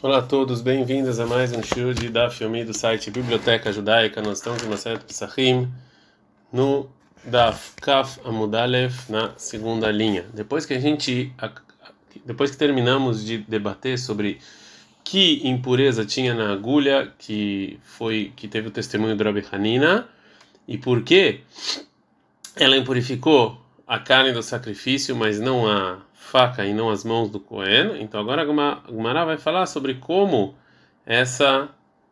Olá a todos, bem-vindos a mais um show de Daf Yomi do site Biblioteca Judaica. Nós estamos em Maset Pesachim no Daf Kaf Amudalef na segunda linha. Depois que a gente, depois que terminamos de debater sobre que impureza tinha na agulha que foi que teve o testemunho do Rabi Hanina e por que ela impurificou a carne do sacrifício, mas não a faca e não as mãos do Cohen. Então agora a Gumara vai falar sobre como essa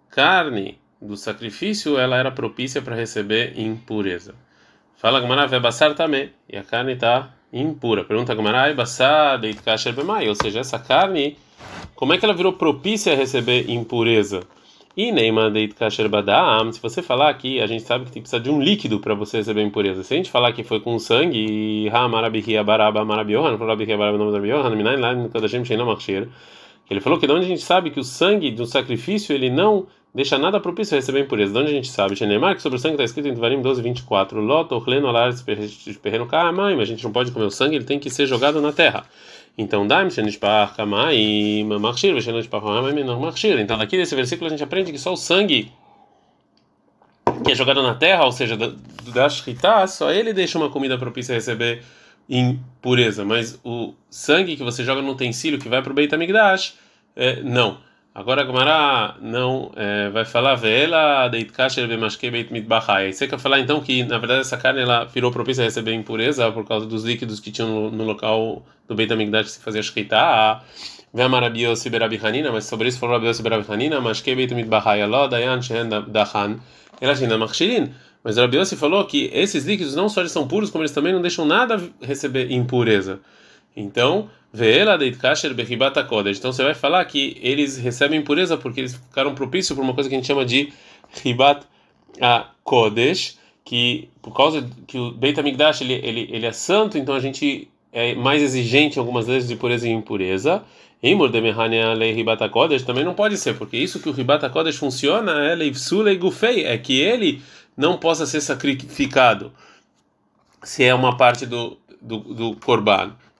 carne do sacrifício ela era propícia para receber impureza. Fala Gumara vai basar também e a carne está impura. Pergunta Gumara, basar deit kasher ou seja, essa carne, como é que ela virou propícia a receber impureza? E Neima Deit Kasher Badam, se você falar que a gente sabe que tem que precisar de um líquido para você receber impureza. Se a gente falar que foi com sangue, e Machir, ele falou que de onde a gente sabe que o sangue do sacrifício ele não deixa nada propício a receber impureza. De onde a gente sabe? Shenemar, que sobre o sangue está escrito em Devarim 12, 24. Lot, Ochleno, Alar, Perreno, Kamai, mas a gente não pode comer o sangue, ele tem que ser jogado na terra. Então, daim shenishpach kamai machshir, shenishpach kamai menor machshir. Então, daqui desse versículo a gente aprende que só o sangue que é jogado na terra, ou seja, da, da shritá, só ele deixa uma comida propícia a receber impureza. Mas o sangue que você joga no utensílio que vai para o Beit HaMikdash, é, não. Agora a Gemara não é, vai falar vela deit kasher bemashke beit mitbachai. Você quer falar então que na verdade essa carne ela virou propícia a receber impureza por causa dos líquidos que tinham no, no local do Beit HaMikdash que se fazia shkita. Vem Marabio Siberabi Hanina, mas sobre isso falou Rabio Siberabi Hanina, mashke beit mitbachai aló dayan shehen dachan elashina machshirin. Mas Rabi Yossi falou que esses líquidos não só eles são puros, como eles também não deixam nada receber impureza. Então, Veela deit kasher bechibata kodesh. Então você vai falar que eles recebem impureza porque eles ficaram propícios por uma coisa que a gente chama de ribat a kodesh, que por causa que o Beit HaMikdash ele, ele, ele é santo, então a gente é mais exigente algumas vezes de pureza e impureza. E Mordemehania lei ribata kodesh também não pode ser, porque isso que o ribata kodesh funciona é leivsule gufei, é que ele não possa ser sacrificado se é uma parte do do, do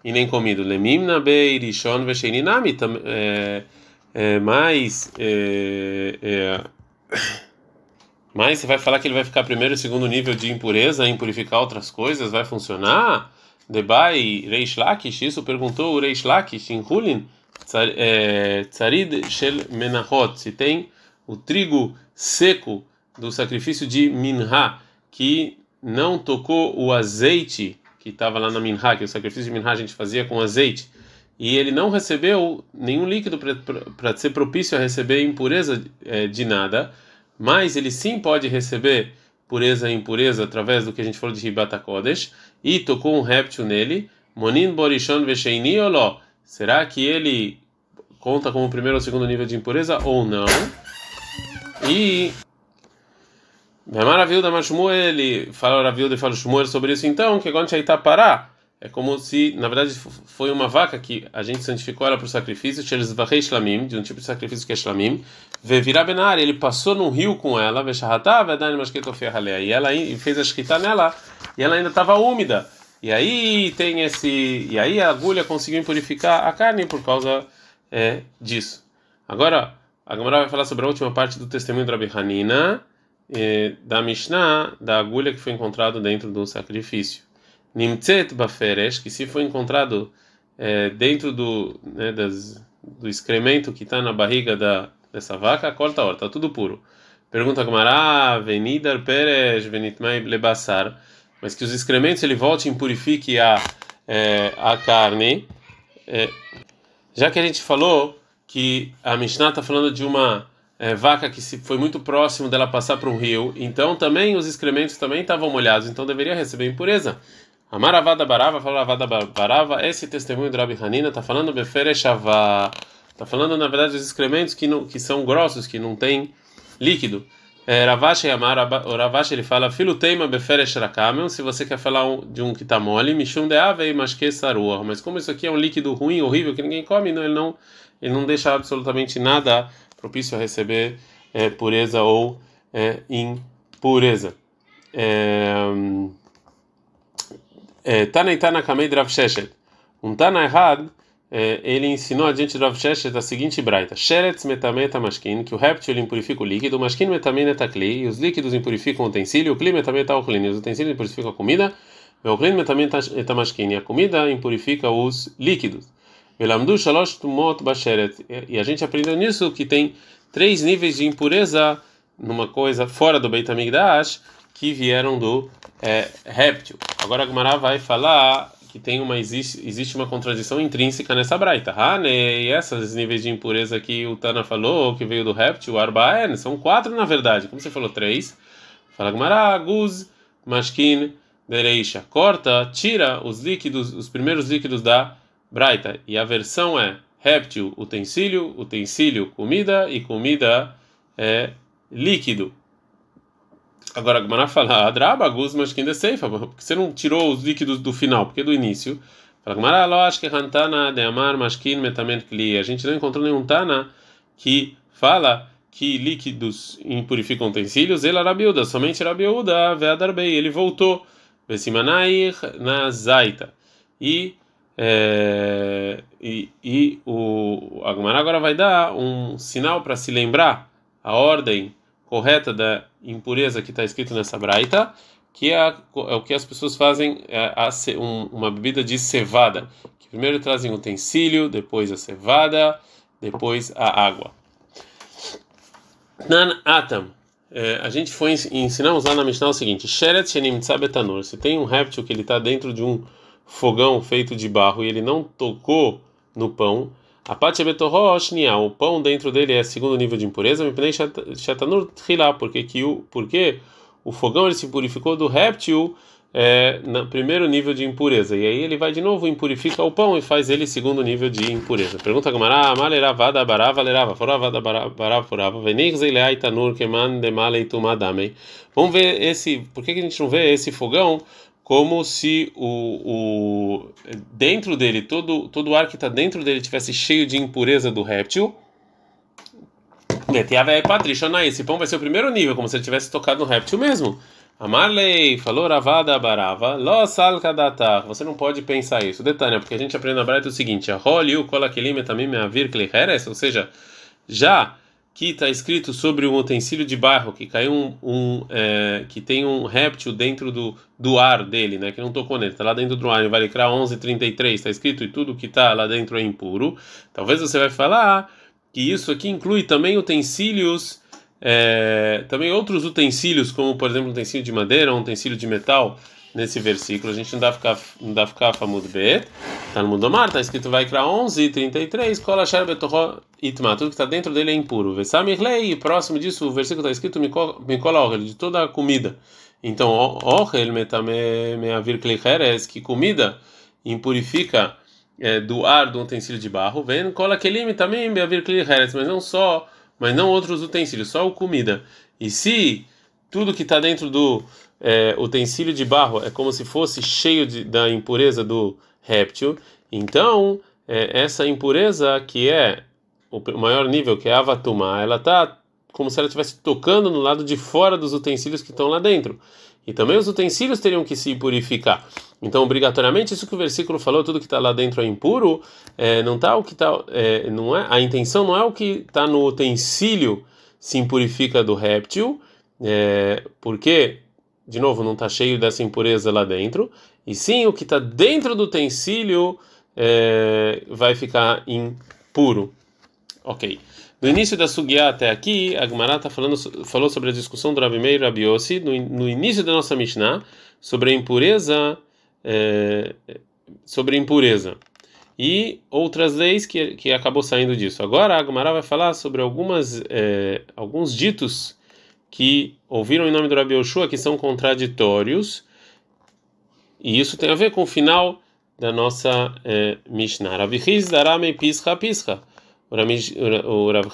e nem comido. Lemimna beirishon vesheninami é, é, mais é, mas você vai falar que ele vai ficar primeiro e segundo nível de impureza, impurificar outras coisas, vai funcionar? Debai Reish Lakish, isso perguntou o Reish Lakish em Hulin, é, Tzarid Shel Menachot, se tem o trigo seco do sacrifício de Minha, que não tocou o azeite que estava lá na Minha, que o sacrifício de Minha a gente fazia com azeite, e ele não recebeu nenhum líquido para ser propício a receber impureza é, de nada, mas ele sim pode receber pureza e impureza através do que a gente falou de Ribata Kodesh, e tocou um réptil nele, Monin Borishon Vesheini Oló. Será que ele conta como primeiro ou segundo nível de impureza ou não? E Maravilha da Shmuel, ele fala Ravilda e fala Shmuel sobre isso. Então, que quando está parar, é como se, na verdade, foi uma vaca que a gente santificou ela para o sacrifício, de um tipo de sacrifício que é shlamim, ele passou num rio com ela, e ela fez a escrita nela, e ela ainda estava úmida. E aí tem esse, e aí a agulha conseguiu purificar a carne por causa é, disso. Agora, a Gamara vai falar sobre a última parte do testemunho de Rabi Hanina, da Mishnah, da agulha que foi encontrado dentro do sacrifício. Nimtzet baferesh, que se foi encontrado é, dentro do, né, das, do excremento que está na barriga da, dessa vaca, corta a hora, está tudo puro. Pergunta Gamara, venidar peresh, venitmai lebassar, mas que os excrementos ele volte e purifique a, é, a carne. É, já que a gente falou que a Mishnah está falando de uma é, vaca que se foi muito próximo dela passar para um rio, então também os excrementos também estavam molhados, então deveria receber impureza. A Maravada Barava falou Ravada Barava, esse testemunho do Rabi Hanina está falando Beferechava, está falando na verdade dos excrementos que não, que são grossos, que não tem líquido. É, Ravashi Amar, Ravashi ele fala Filuteima Beferesh Rakamel, se você quer falar de um que está mole, Mishum de Ave Mashke Sarua, mas como isso aqui é um líquido ruim, horrível, que ninguém come, não, ele não ele não deixa absolutamente nada propício a receber é, pureza ou é, impureza. Tanei Tana Kamei Drav Sheshet. Um Tana errado é, ele ensinou adiante do Rav Sheshet a seguinte braita: Sheretz metameta mashkin, que o réptil impurifica o líquido, mashkin metameta kli, e os líquidos impurificam o utensílio, o kli metameta e os utensílios impurificam a comida, o ochlin metameta mashkin, e a comida impurifica os líquidos. Velamdu shalosh tumot basheret, e a gente aprendeu nisso que tem três níveis de impureza numa coisa fora do Beit HaMikdash que vieram do é, réptil. Agora a Gemara vai falar que tem uma existe, existe uma contradição intrínseca nessa braita. Ah, né? Esses níveis de impureza que o Tana falou, que veio do réptil, Arbaen, são quatro na verdade. Como você falou, três. Fala Gemara, Guz, Mashkin, Dereisha. Corta, tira os líquidos, os primeiros líquidos da braita. E a versão é réptil, utensílio, utensílio, comida e comida é líquido. Agora a Gemara fala, Adraba, Guzmas, quem Seifa, porque você não tirou os líquidos do final, porque é do início. Fala, Gemara, lo acho que Hantana de Amar, Mashkin, Metament, Kli. A gente não encontrou nenhum Tana que fala que líquidos impurificam utensílios, ele Rabiuda, somente Rabiuda, Veadarbei, ele voltou, Vesimanair, na Zaita. E, é, e, e o Agmará agora vai dar um sinal para se lembrar a ordem correta da impureza que está escrito nessa braita, que é, a, é, o que as pessoas fazem é a, um, uma bebida de cevada, que primeiro trazem o utensílio, depois a cevada, depois a água. Nan atam. É, a gente foi ensinamos lá na Mishnah o seguinte: Sheret shenim betanur. Se tem um réptil que ele está dentro de um fogão feito de barro e ele não tocou no pão, a parte o pão dentro dele é segundo nível de impureza, porque que o porque o fogão ele se purificou do réptil é, no primeiro nível de impureza? E aí ele vai de novo impurifica o pão e faz ele segundo nível de impureza. Pergunta Gamara, maleravada barava lerava, foravada barava forava, venixelei tanur keman de maleitumadamei. Vamos ver esse, por que, que a gente não vê esse fogão como se o, o dentro dele todo todo o ar que está dentro dele tivesse cheio de impureza do réptil. Esse pão vai ser o primeiro nível, como se ele tivesse tocado no réptil mesmo. A Marley falou ravada barava, lo salkadatar. Você não pode pensar isso. Detalhe, porque a gente aprende na Braita o seguinte: a roliu kolakelim me avir ou seja, já que está escrito sobre um utensílio de barro que caiu um, um é, que tem um réptil dentro do, do ar dele, né, que não tocou nele, está lá dentro do ar, vai criar 11:33, está escrito e tudo que está lá dentro é impuro. Talvez você vai falar que isso aqui inclui também utensílios, é, também outros utensílios, como por exemplo um utensílio de madeira, um utensílio de metal nesse versículo. A gente não dá ficar não dá ficar famud bet. Tá no Mundomar, tá escrito vai criar 11 33, cola betorro itma, tudo que está dentro dele é impuro. Vesamir próximo disso o versículo está escrito mikola orel, de toda a comida. Então, orel metame meavir klicheres, que comida impurifica é, do ar do utensílio de barro. Vem cola kelim também meavir klicheres, mas não só, mas não outros utensílios, só o comida. E se tudo que está dentro do é, utensílio de barro é como se fosse cheio de, da impureza do réptil, então é, essa impureza que é o maior nível, que é a avatumá, ela está como se ela estivesse tocando no lado de fora dos utensílios que estão lá dentro. E também os utensílios teriam que se purificar. Então, obrigatoriamente, isso que o versículo falou, tudo que está lá dentro é impuro, é, não tá o que está, é, não é a intenção não é o que está no utensílio se impurifica do réptil, é, porque de novo, não está cheio dessa impureza lá dentro, e sim o que está dentro do utensílio é, vai ficar impuro. Ok. No início da Sugiá até aqui, a Gemara tá falando, falou sobre a discussão do Rabi Meir Rabi Yossi, no, no, início da nossa Mishnah, sobre a impureza, é, sobre a impureza. E outras leis que, que acabou saindo disso. Agora a Gemara vai falar sobre algumas, é, alguns ditos que ouviram em nome do Rabi Yoshua que são contraditórios, e isso tem a ver com o final da nossa é, Mishnah. Rabi Hiz darame pischa pischa. O Rabi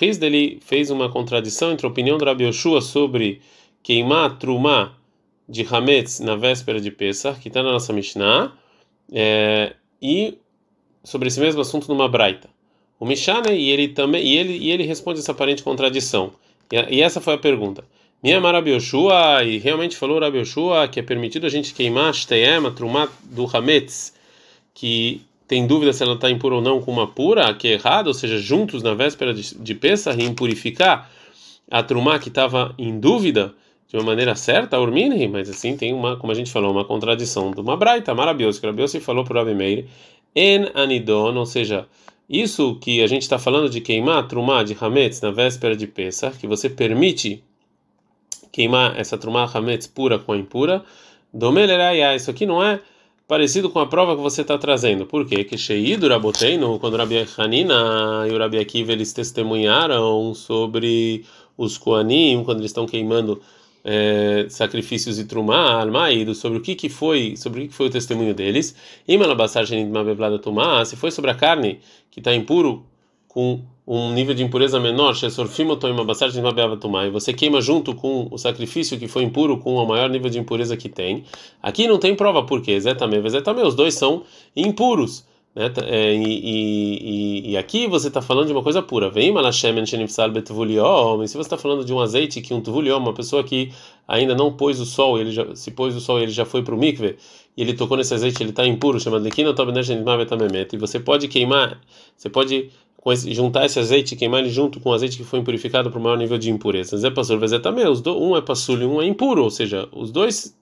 Hiz ele fez uma contradição entre a opinião do Rabi Yoshua sobre queimar trumá de Hametz na véspera de Pesach, que está na nossa Mishnah, é, e sobre esse mesmo assunto numa Braita. O Mishane, e ele também e ele, e ele responde essa aparente contradição. E, e essa foi a pergunta. Minha Rabi Yoshua, e realmente falou Rabi Yoshua que é permitido a gente queimar Shteyem, a Trumat do Hametz, que tem dúvida se ela está impura ou não com uma pura, que é errado, ou seja, juntos na véspera de, de Pesach e impurificar a trumá que estava em dúvida de uma maneira certa, urmini, mas assim tem uma, como a gente falou, uma contradição de uma braita maravilhosa, que Rabiose falou para o Rabi Meir, en anidon, ou seja, isso que a gente está falando de queimar trumá de hametz na véspera de Pesach, que você permite queimar essa trumá hametz pura com a impura, domeleraya, isso aqui não é parecido com a prova que você está trazendo. Por quê? Que Sheido Raboteino, quando Rabi Hanina e o Rabi Akiva eles testemunharam sobre os Koanim, quando eles estão queimando é, sacrifícios e trumá, almaído, sobre o que que foi, sobre o que foi o testemunho deles. Se foi sobre a carne que está impuro com um nível de impureza menor, e você queima junto com o sacrifício que foi impuro com o maior nível de impureza que tem. Aqui não tem prova por quê, Zetame, Zetame, os dois são impuros. Né? É, e, e, e, aqui você está falando de uma coisa pura. Vem. Se você está falando de um azeite que um tuvuliom, uma pessoa que ainda não pôs o sol, ele já, se pôs o sol, ele já foi para o mikve e ele tocou nesse azeite, ele está impuro, chamado E você pode queimar, você pode juntar esse azeite, queimar ele junto com o azeite que foi impurificado para o maior nível de impureza. Zé passou, mas é também os do, um é passul e um é impuro, ou seja, os dois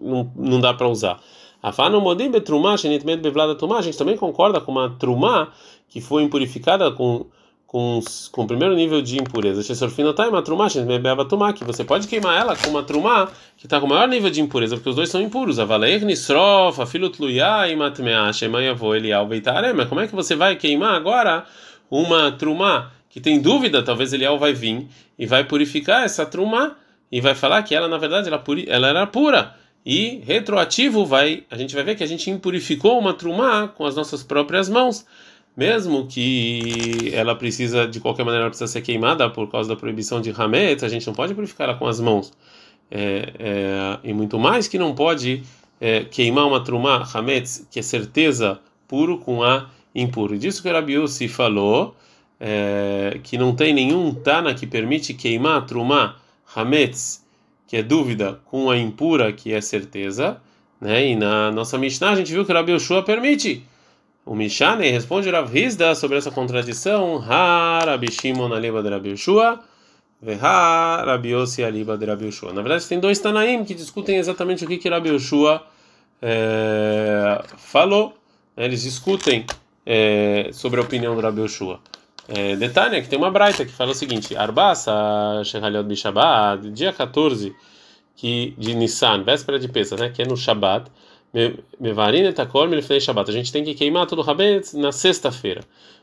não, não dá para usar. Afano modim betrumá, shenitmet bevlada tumá. A gente também concorda com uma trumá que foi impurificada com com, com o primeiro nível de impureza. Tumá, que você pode queimar ela com uma trumá que está com o maior nível de impureza, porque os dois são impuros. E como é que você vai queimar agora uma trumá que tem dúvida, talvez Elial vai vir e vai purificar essa trumá e vai falar que ela na verdade ela, puri, ela era pura. E retroativo vai a gente vai ver que a gente impurificou uma trumá com as nossas próprias mãos. Mesmo que ela precisa de qualquer maneira precisa ser queimada por causa da proibição de Hamet, a gente não pode purificar ela com as mãos. É, é, e muito mais que não pode é, queimar uma trumá Hamet que é certeza puro com a impuro. Disso que o Rabiusi falou é, que não tem nenhum Tana que permite queimar trumá Hametz que é dúvida, com a impura, que é certeza, né? E na nossa Mishnah a gente viu que o Rabi Yoshua permite. O Mishane responde Rav Hizda sobre essa contradição. Ha Rabi Shimon aliba de Rabi Yoshua, veha Rabi Yossi aliba de Rabi Yoshua. Na verdade, tem dois Tanaim que discutem exatamente o que que Rabi é, falou. Eles discutem é, sobre a opinião do Rabi Yoshua. É, detalhe que tem uma braita que fala o seguinte: Arbasa Shehaliot Bishabat, dia 14 que, de Nissan, véspera de Pesach, né, que é no Shabat, Mevarin etakol melifnei Shabat. A gente tem que queimar todo o Rabet na sexta-feira.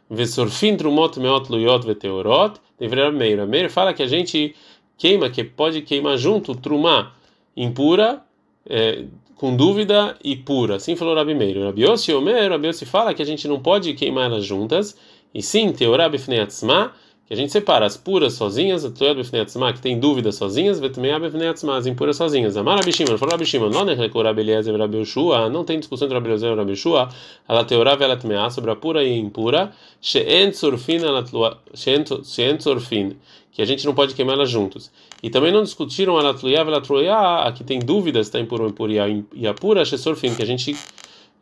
Vesorfin trumot meot luyot veteorot. Deveria Meir. Meir fala que a gente queima, que pode queimar junto trumá impura, é, com dúvida e pura. Assim falou Rabi Meir. Rabi Yossi Omer, Rabi Yossi fala que a gente não pode queimar elas juntas e sim, teorá bifneatzma, que a gente separa as puras sozinhas, a teorá bifneatzma, que tem dúvidas sozinhas, vetmeá bifneatzma, as impuras sozinhas. Amar Abishimon, falou Abishimon, não neclecou Rabi Eliezer Rabi Yoshua, não tem discussão entre Rabi Eliezer e Rabi Yoshua, ela teorá velatmeá, sobre a pura e impura, she'en surfin, she'en surfin, que a gente não pode queimar elas juntos. E também não discutiram a latluya, velatluya, a que tem dúvidas, está impura ou impura, e a pura, she'surfin, que a gente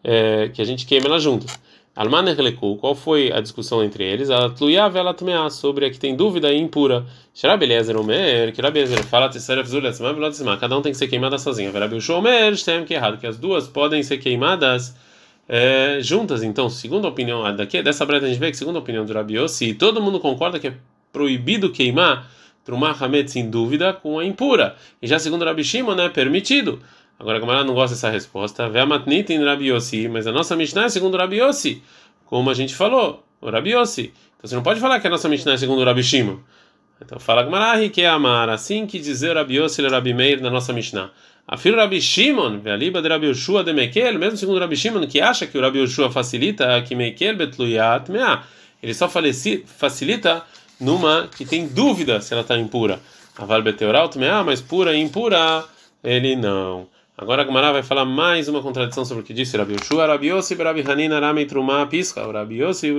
é, que a gente queima elas juntas. Almaner Leku, qual foi a discussão entre eles? A Tluya vela Tmea, sobre a que tem dúvida e impura. Sharabi Eliezer Omer, que Rabi Eliezer fala, cada um tem que ser queimada sozinha. Rabi Ushua Omer, tem que errado, que as duas podem ser queimadas é, juntas. Então, segundo a opinião daqui, dessa breta a gente vê que, segundo a opinião do Rabi Yossi, todo mundo concorda que é proibido queimar Trumah Hametz sem dúvida com a impura. E já segundo Rabi Shimon, é permitido. Agora a Gamara não gosta dessa resposta. Ve'amatnit em Rabi Yossi, mas a nossa Mishnah é segundo Rabi Yossi, como a gente falou, o Rabi Yossi. Então você não pode falar que a nossa Mishnah é segundo Rabi Shimon. Então fala Gamara, que é amar, assim que dizer Rabi Yossi e Rabi Meir na nossa Mishnah. A filha Rabi Shimon, ve'aliba de Rabi Yoshua de Mekel, mesmo segundo Rabi Shimon, que acha que o Rabi Yoshua facilita que Mekel betluyat mea. Ele só facilita numa que tem dúvida se ela está impura. Aval beteoral mea, mas pura e impura, ele não. Agora a Gemara vai falar mais uma contradição sobre o que disse Rabi Yoshua, Rabi Yossi, Rabi Hanina, Rami Trumá, Pisca. Rabi Yossi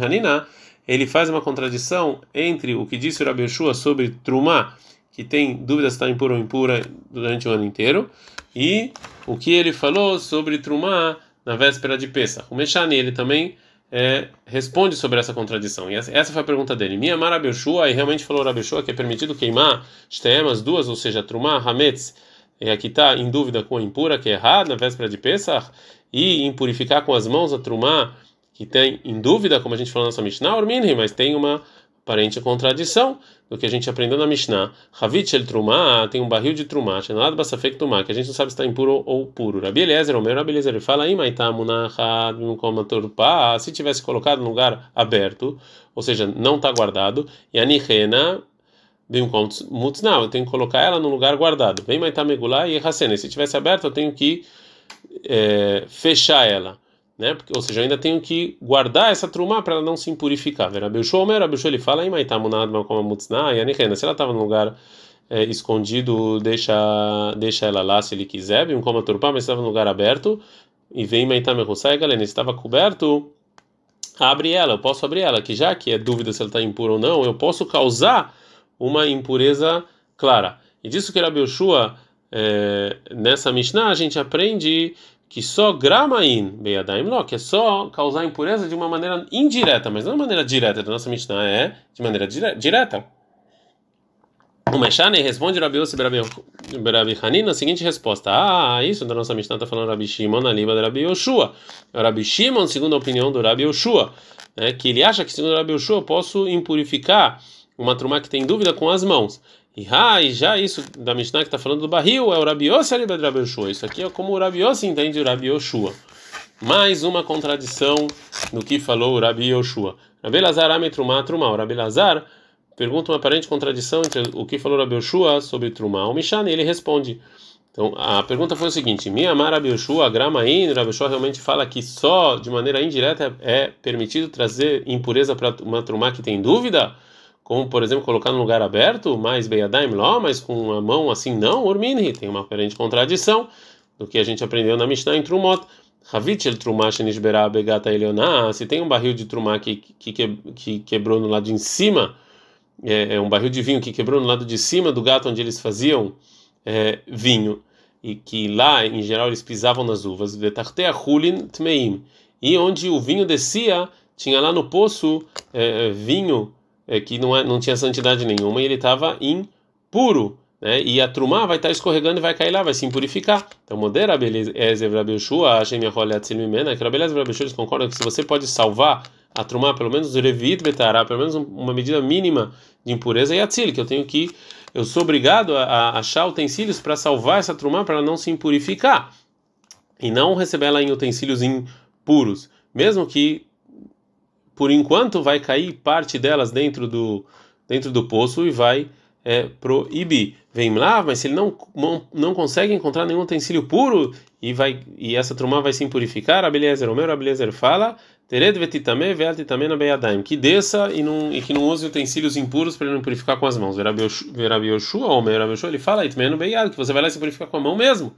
Hanina, ele faz uma contradição entre o que disse o Rabi Yoshua sobre Trumá, que tem dúvidas se está impura ou impura durante o ano inteiro, e o que ele falou sobre Trumá na véspera de Pesach. O Meshani, ele também é, responde sobre essa contradição. E essa, foi a pergunta dele. Minha Marabeshua, e realmente falou Rabeshua que é permitido queimar as duas, ou seja, Trumá, Hametz, e aqui está em dúvida com a impura, que é errado, na véspera de Pesach, e impurificar com as mãos a Trumá, que tem em dúvida, como a gente falou na nossa Mishnah, mas tem uma aparente contradição do que a gente aprendeu na Mishnah. Havit el Trumá, tem um barril de Trumá, Shenad Basafek Trumá, que a gente não sabe se está impuro ou puro. Rabi Eliezer, o meu Rabi Eliezer, ele fala, se tivesse colocado no lugar aberto, ou seja, não está guardado, e a Nihena, Mutznau, eu tenho que colocar ela no lugar guardado. Vem Maitá Megulá e Hasene, se tivesse aberto, eu tenho que é, fechar ela né? Porque, ou seja, ainda tenho que guardar essa trumá para ela não se impurificar. Ver Abishua, Omer, Abishua, ele fala, se ela estava no lugar é, escondido, deixa, deixa ela lá se ele quiser, vem como turpá, mas estava no lugar aberto, e vem Maitame Husai, galera, estava coberto, abre ela, eu posso abrir ela, que já que é dúvida se ela está impura ou não, eu posso causar uma impureza clara. E disso que era Yoshua, é, nessa Mishnah, a gente aprende que só gramain beyadaim lo, que é só causar impureza de uma maneira indireta, mas não de maneira direta. Da nossa Mishnah é de maneira dire direta. O Meshane responde Rabi Yossi Rabi Hanin na seguinte resposta: Ah, isso da nossa Mishnah está falando Rabi Shimon na língua de Rabi Yoshua. Rabi Shimon, segundo a opinião do Rabi Yoshua, né, que ele acha que segundo Rabi Yoshua eu posso impurificar uma trumá que tem dúvida com as mãos. E, ah, e já isso da Mishnah que está falando do barril é o Rabi Yossi ali do Rabi Yoshua. Isso aqui é como o Rabi Yossi entende o Rabi Yoshua. Mais uma contradição no que falou o Rabi Yoshua. Rabi Lazar ame trumá. O Rabi Lazar pergunta uma aparente contradição entre o que falou o Rabi Yoshua sobre trumá o Mishnah e ele responde. Então, a pergunta foi o seguinte: Mi amar Rabi Yoshua, gramain, Rabi Yoshua realmente fala que só de maneira indireta é permitido trazer impureza para uma trumá que tem dúvida? Como por exemplo colocar no lugar aberto, mais beyadaim lá, mas com a mão assim não, urminhi, tem uma aparente contradição do que a gente aprendeu na Mishnah em Trumot. Havit el trumah shenishberá begata elioná, se tem um barril de trumá que, que, que quebrou no lado de cima, é, é, um barril de vinho que quebrou no lado de cima do gato onde eles faziam é, vinho, e que lá, em geral, eles pisavam nas uvas, vetartea hulin tmeim, e onde o vinho descia, tinha lá no poço é, vinho é, que não, é, não tinha santidade nenhuma e ele estava impuro. Né? E a trumá vai estar tá escorregando e vai cair lá, vai se impurificar. Então, modera Ezev Rabi Yoshua, Hashem Yahol Yatzil Mimena, que Ezev Rabi eles concordam que se você pode salvar a trumá, pelo menos Revit Betará, pelo menos uma medida mínima de impureza, e Atzil, que eu tenho que, eu sou obrigado a, a achar utensílios para salvar essa trumá, para ela não se impurificar. E não receber ela em utensílios impuros. Mesmo que por enquanto vai cair parte delas dentro do dentro do poço e vai é, proibir. Vem lá, mas se ele não, não, consegue encontrar nenhum utensílio puro e vai e essa trumá vai se impurificar, Abeliezer, o meu Abeliezer fala, Tered vetitame ve'altitame na beyadaim, que desça e, não, e que não use utensílios impuros para não purificar com as mãos. Verabi Yoshua, o meu Yoshua, ele fala, que você vai lá e se purificar com a mão mesmo.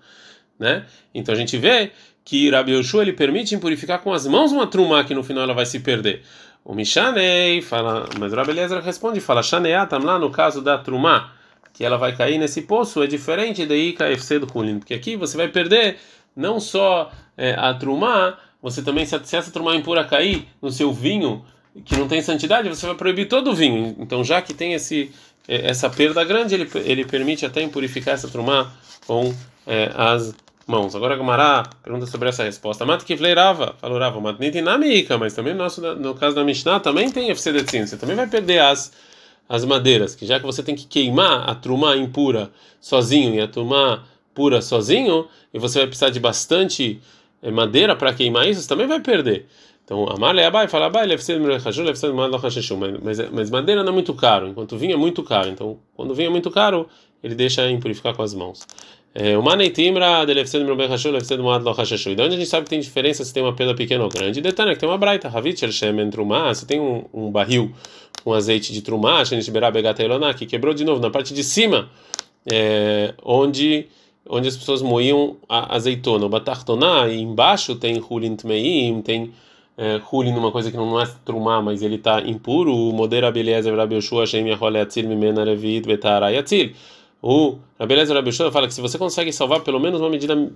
Né? Então a gente vê que Rabi Yoshua ele permite impurificar com as mãos uma trumá que no final ela vai se perder. O Mishanei fala, mas Rabi Eliezer responde, fala Shaneatam lá no caso da trumá, que ela vai cair nesse poço, é diferente da IKFC do Kulin, porque aqui você vai perder não só é, a trumá, você também, se, essa trumá impura cair no seu vinho, que não tem santidade, você vai proibir todo o vinho. Então, já que tem esse é, essa perda grande, ele, ele permite até impurificar essa trumá com é, as mãos. Agora Gumará pergunta sobre essa resposta. Mat que fleirava, falou Rava, mat namika, mas também no, nosso, no caso da Mishnah também tem FCDTIN. Você também vai perder as, as madeiras, que já que você tem que queimar a trumá impura sozinho e a trumá pura sozinho, e você vai precisar de bastante eh, madeira para queimar isso, você também vai perder. Então, amar le abai, fala abai, mas mas madeira não é muito caro, enquanto vinho é muito caro. Então, quando vinho é muito caro, ele deixa impurificar com as mãos. O Maneitimra de Lefsed Mrobem Hashul, Lefsed Moad Lo Hashashu. De onde a gente sabe que tem diferença se tem uma pedra pequena ou grande? Detalhe, que tem uma braita, Havit El Shemen Trumá, se tem um, um barril com azeite de Trumá, Shenish Berá Begata Eloná, que quebrou de novo na parte de cima, é, onde onde as pessoas moíam a azeitona. O Batartoná, e embaixo tem Hulin Tmeim, tem é, Hulin, uma coisa que não é Trumá, mas ele está impuro. O Modera Beleza, Rabi Yoshua, Shem Yahole Atzil, Mimena Revit, Betarai Atzil. O Rabeleza Rabishua fala que se você consegue salvar pelo menos uma medida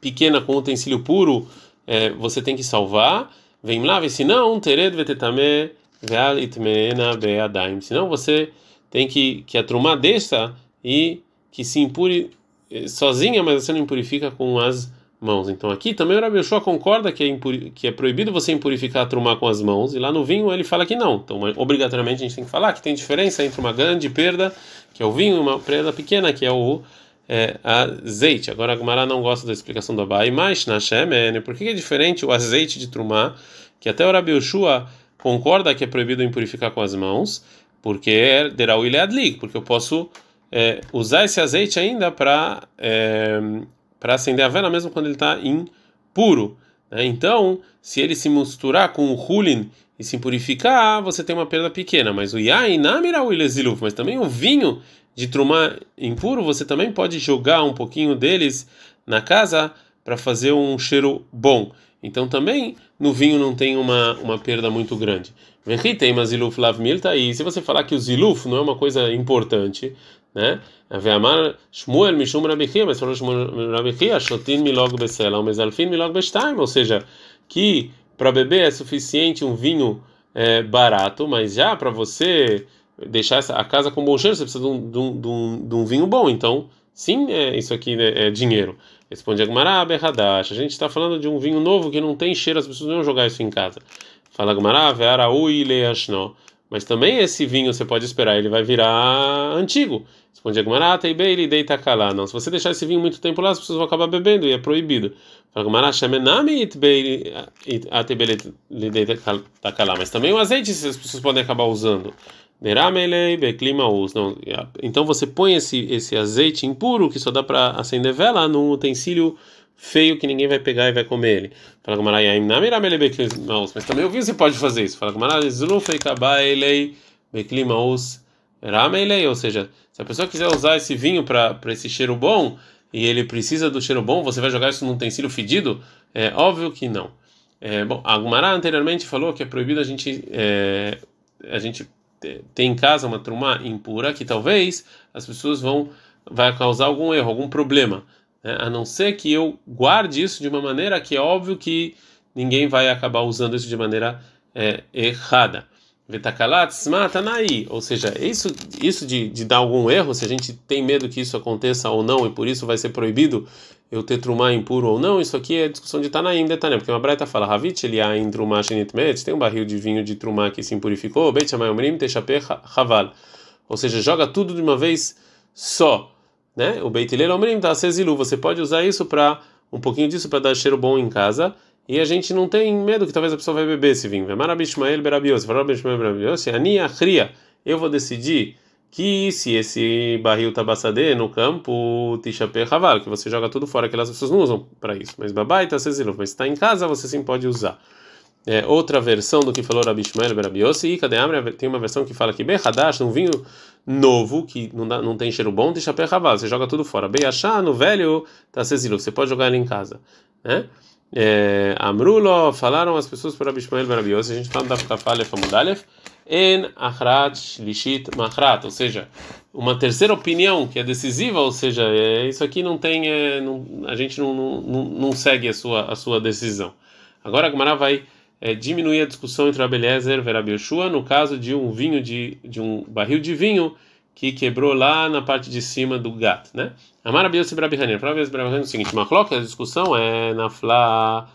pequena com utensílio puro é, você tem que salvar. Vem lá, se não, tered vetetame veal itmeena beadaim. Senão você tem que que a desça e que se impure eh, sozinha, mas você não impurifica com as mãos. Então aqui também o Rabi Yoshua concorda que é, que é proibido você impurificar a trumá com as mãos, e lá no vinho ele fala que não. Então obrigatoriamente a gente tem que falar que tem diferença entre uma grande perda, que é o vinho, e uma perda pequena, que é o é, azeite. Agora a Gumara não gosta da explicação do Abai, mas na Shemen, por que é diferente o azeite de trumá, que até o Rabi Yoshua concorda que é proibido impurificar com as mãos, porque é derau adlig, porque eu posso é, usar esse azeite ainda para é, para acender a vela mesmo quando ele está impuro. Né? Então, se ele se misturar com o hulin e se purificar, você tem uma perda pequena. Mas o yain namirau ileziluf, mas também o vinho de trumá impuro, você também pode jogar um pouquinho deles na casa para fazer um cheiro bom. Então também no vinho não tem uma, uma perda muito grande. tem mas ziluf lav milta e se você falar que o ziluf não é uma coisa importante, né? Ve'amar Shmuel mishum rabichia, mas falou Shmuel rabichia, shotin milog besela, mas alfin milog bestaim, ou seja, que para beber é suficiente um vinho é, barato, mas já para você deixar a casa com bom cheiro, você precisa de um, de um, de um, vinho bom. Então, sim, é, isso aqui é, é dinheiro. Responde Agmará Berradash. A gente está falando de um vinho novo que não tem cheiro, as pessoas não vão jogar isso em casa. Fala Agmará Vearaui Leashno. Mas também esse vinho você pode esperar, ele vai virar antigo. Responde Agmará Teibeili Deita Kalá. Não, se você deixar esse vinho muito tempo lá, as pessoas vão acabar bebendo e é proibido. Deita Kalá. Mas também o azeite as pessoas podem acabar usando. Então você põe esse, esse azeite impuro que só dá para acender vela num utensílio feio que ninguém vai pegar e vai comer ele. Fala mas também o vinho você pode fazer isso. Fala ou seja, se a pessoa quiser usar esse vinho para esse cheiro bom e ele precisa do cheiro bom, você vai jogar isso num utensílio fedido? É óbvio que não. É, bom, a Gumara anteriormente falou que é proibido a gente é, a gente ter em casa uma trumá impura que talvez as pessoas vão vai causar algum erro, algum problema? A não ser que eu guarde isso de uma maneira que é óbvio que ninguém vai acabar usando isso de maneira é, errada. Ou seja, isso isso de, de dar algum erro, se a gente tem medo que isso aconteça ou não e por isso vai ser proibido eu ter trumá impuro ou não, isso aqui é discussão de Tanaim, Tanaim, porque uma breta fala, Havit eliain trumá shenitmet, tem um barril de vinho de trumá que se impurificou, Beit Shammai Omrim techaper haval, ou seja, joga tudo de uma vez só, né? O Beit Hillel Omrim sezilu, você pode usar isso para um pouquinho disso para dar cheiro bom em casa, e a gente não tem medo que talvez a pessoa vai beber esse vinho. Marabishmael berabios, Marabishmael berabios, ani achria, eu vou decidir que se esse barril tabassade no campo, tishape raval, que você joga tudo fora, que as pessoas não usam para isso. Mas babai tá sezilov, mas está em casa, você sim pode usar. É, outra versão do que falou Rabi Shmuel Berabiossi, e cadê Amra? Tem uma versão que fala que Behadash, um vinho novo, que não, dá, não tem cheiro bom, tishape raval, você joga tudo fora. Beiachá, no velho, tá sezilov, você pode jogar ele em casa. Né? É, Amrulo, falaram as pessoas para Rabi Shmuel Berabiossi, a gente está no Dafkafalef Amudalef, en achrat lishit machrat, ou seja, uma terceira opinião que é decisiva, ou seja, é, isso aqui não tem, é, não, a gente não, não, não, segue a sua, a sua decisão. Agora a Gemara vai é, diminuir a discussão entre Abeliezer e Rabi Yoshua no caso de um vinho de, de um barril de vinho que quebrou lá na parte de cima do gato, né? Amar Rabi Yossi Rabi Hanir, para Rabi Hanir é o seguinte, Machlok, a discussão é na fla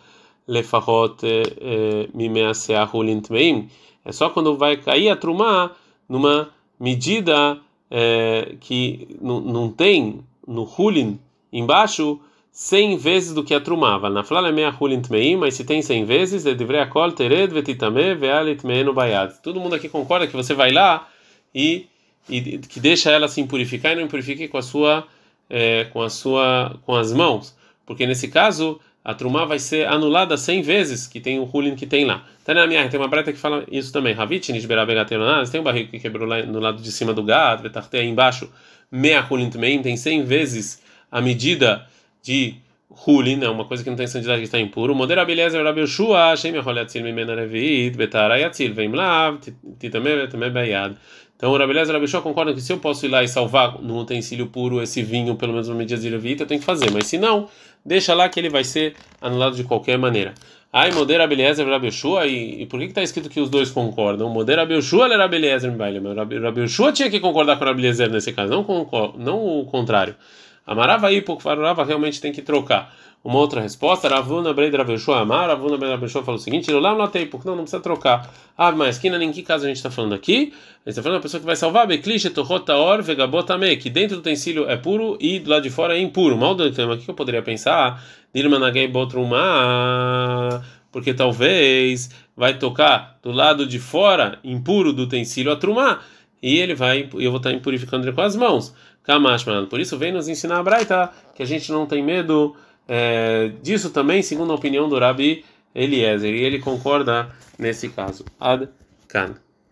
lefachot eh, eh, mimea seahulint meim, é só quando vai cair a trumá numa medida é, que não tem no hulin embaixo 100 vezes do que a trumá. Na flala meia hulin tmeim, mas se tem 100 vezes, é devrei akol tered vetitame vealit meenu bayad. Todo mundo aqui concorda que você vai lá e, e que deixa ela se impurificar e não impurifique com a sua é, com a sua com as mãos, porque nesse caso a trumá vai ser anulada 100 vezes, que tem o hulin que tem lá. Tá na minha, tem uma breta que fala isso também. Havit nishberabegateronas, tem um barril que quebrou lá no lado de cima do gado, vetarte aí embaixo, meia hulin também, tem 100 vezes a medida de hulin, é uma coisa que não tem santidade que está impuro. Modera beleza, Rabi Yoshua, Shem Yaholetzil Mimena Revit, Betara Yatzil, Vem Lav, Titame, Betame Bayad. Então o Rabeleza e o Rabishua concordam que se eu posso ir lá e salvar num utensílio puro esse vinho, pelo menos uma medida de levita, eu tenho que fazer. Mas se não, deixa lá que ele vai ser anulado de qualquer maneira. Ai, modera e Rabishua, e, e por que está escrito que os dois concordam? Modera Rabishua e Rabeleza em baile. Rabishua tinha que concordar com o Rabeleza nesse caso, não, não o contrário. Amarava aí, porque Farurava realmente tem que trocar. Uma outra resposta, Ravuna Breid Raveshua Amar, Ravuna Breid Raveshua falou o seguinte: Lá não tem, porque não, não precisa trocar. Ah, mas que em que caso a gente está falando aqui? A gente está falando da pessoa que vai salvar Beklish, Torrotaor, Vegabotame, que dentro do utensílio é puro e do lado de fora é impuro. Mal do tema, o que eu poderia pensar? Dirmanagay Botruma, porque talvez vai tocar do lado de fora, impuro do utensílio, a trumá, e ele vai, eu vou estar impurificando ele com as mãos. Kamash, Por isso, vem nos ensinar a Braita que a gente não tem medo é, disso também, segundo a opinião do Rabi Eliezer, e ele concorda nesse caso. Ad Kan.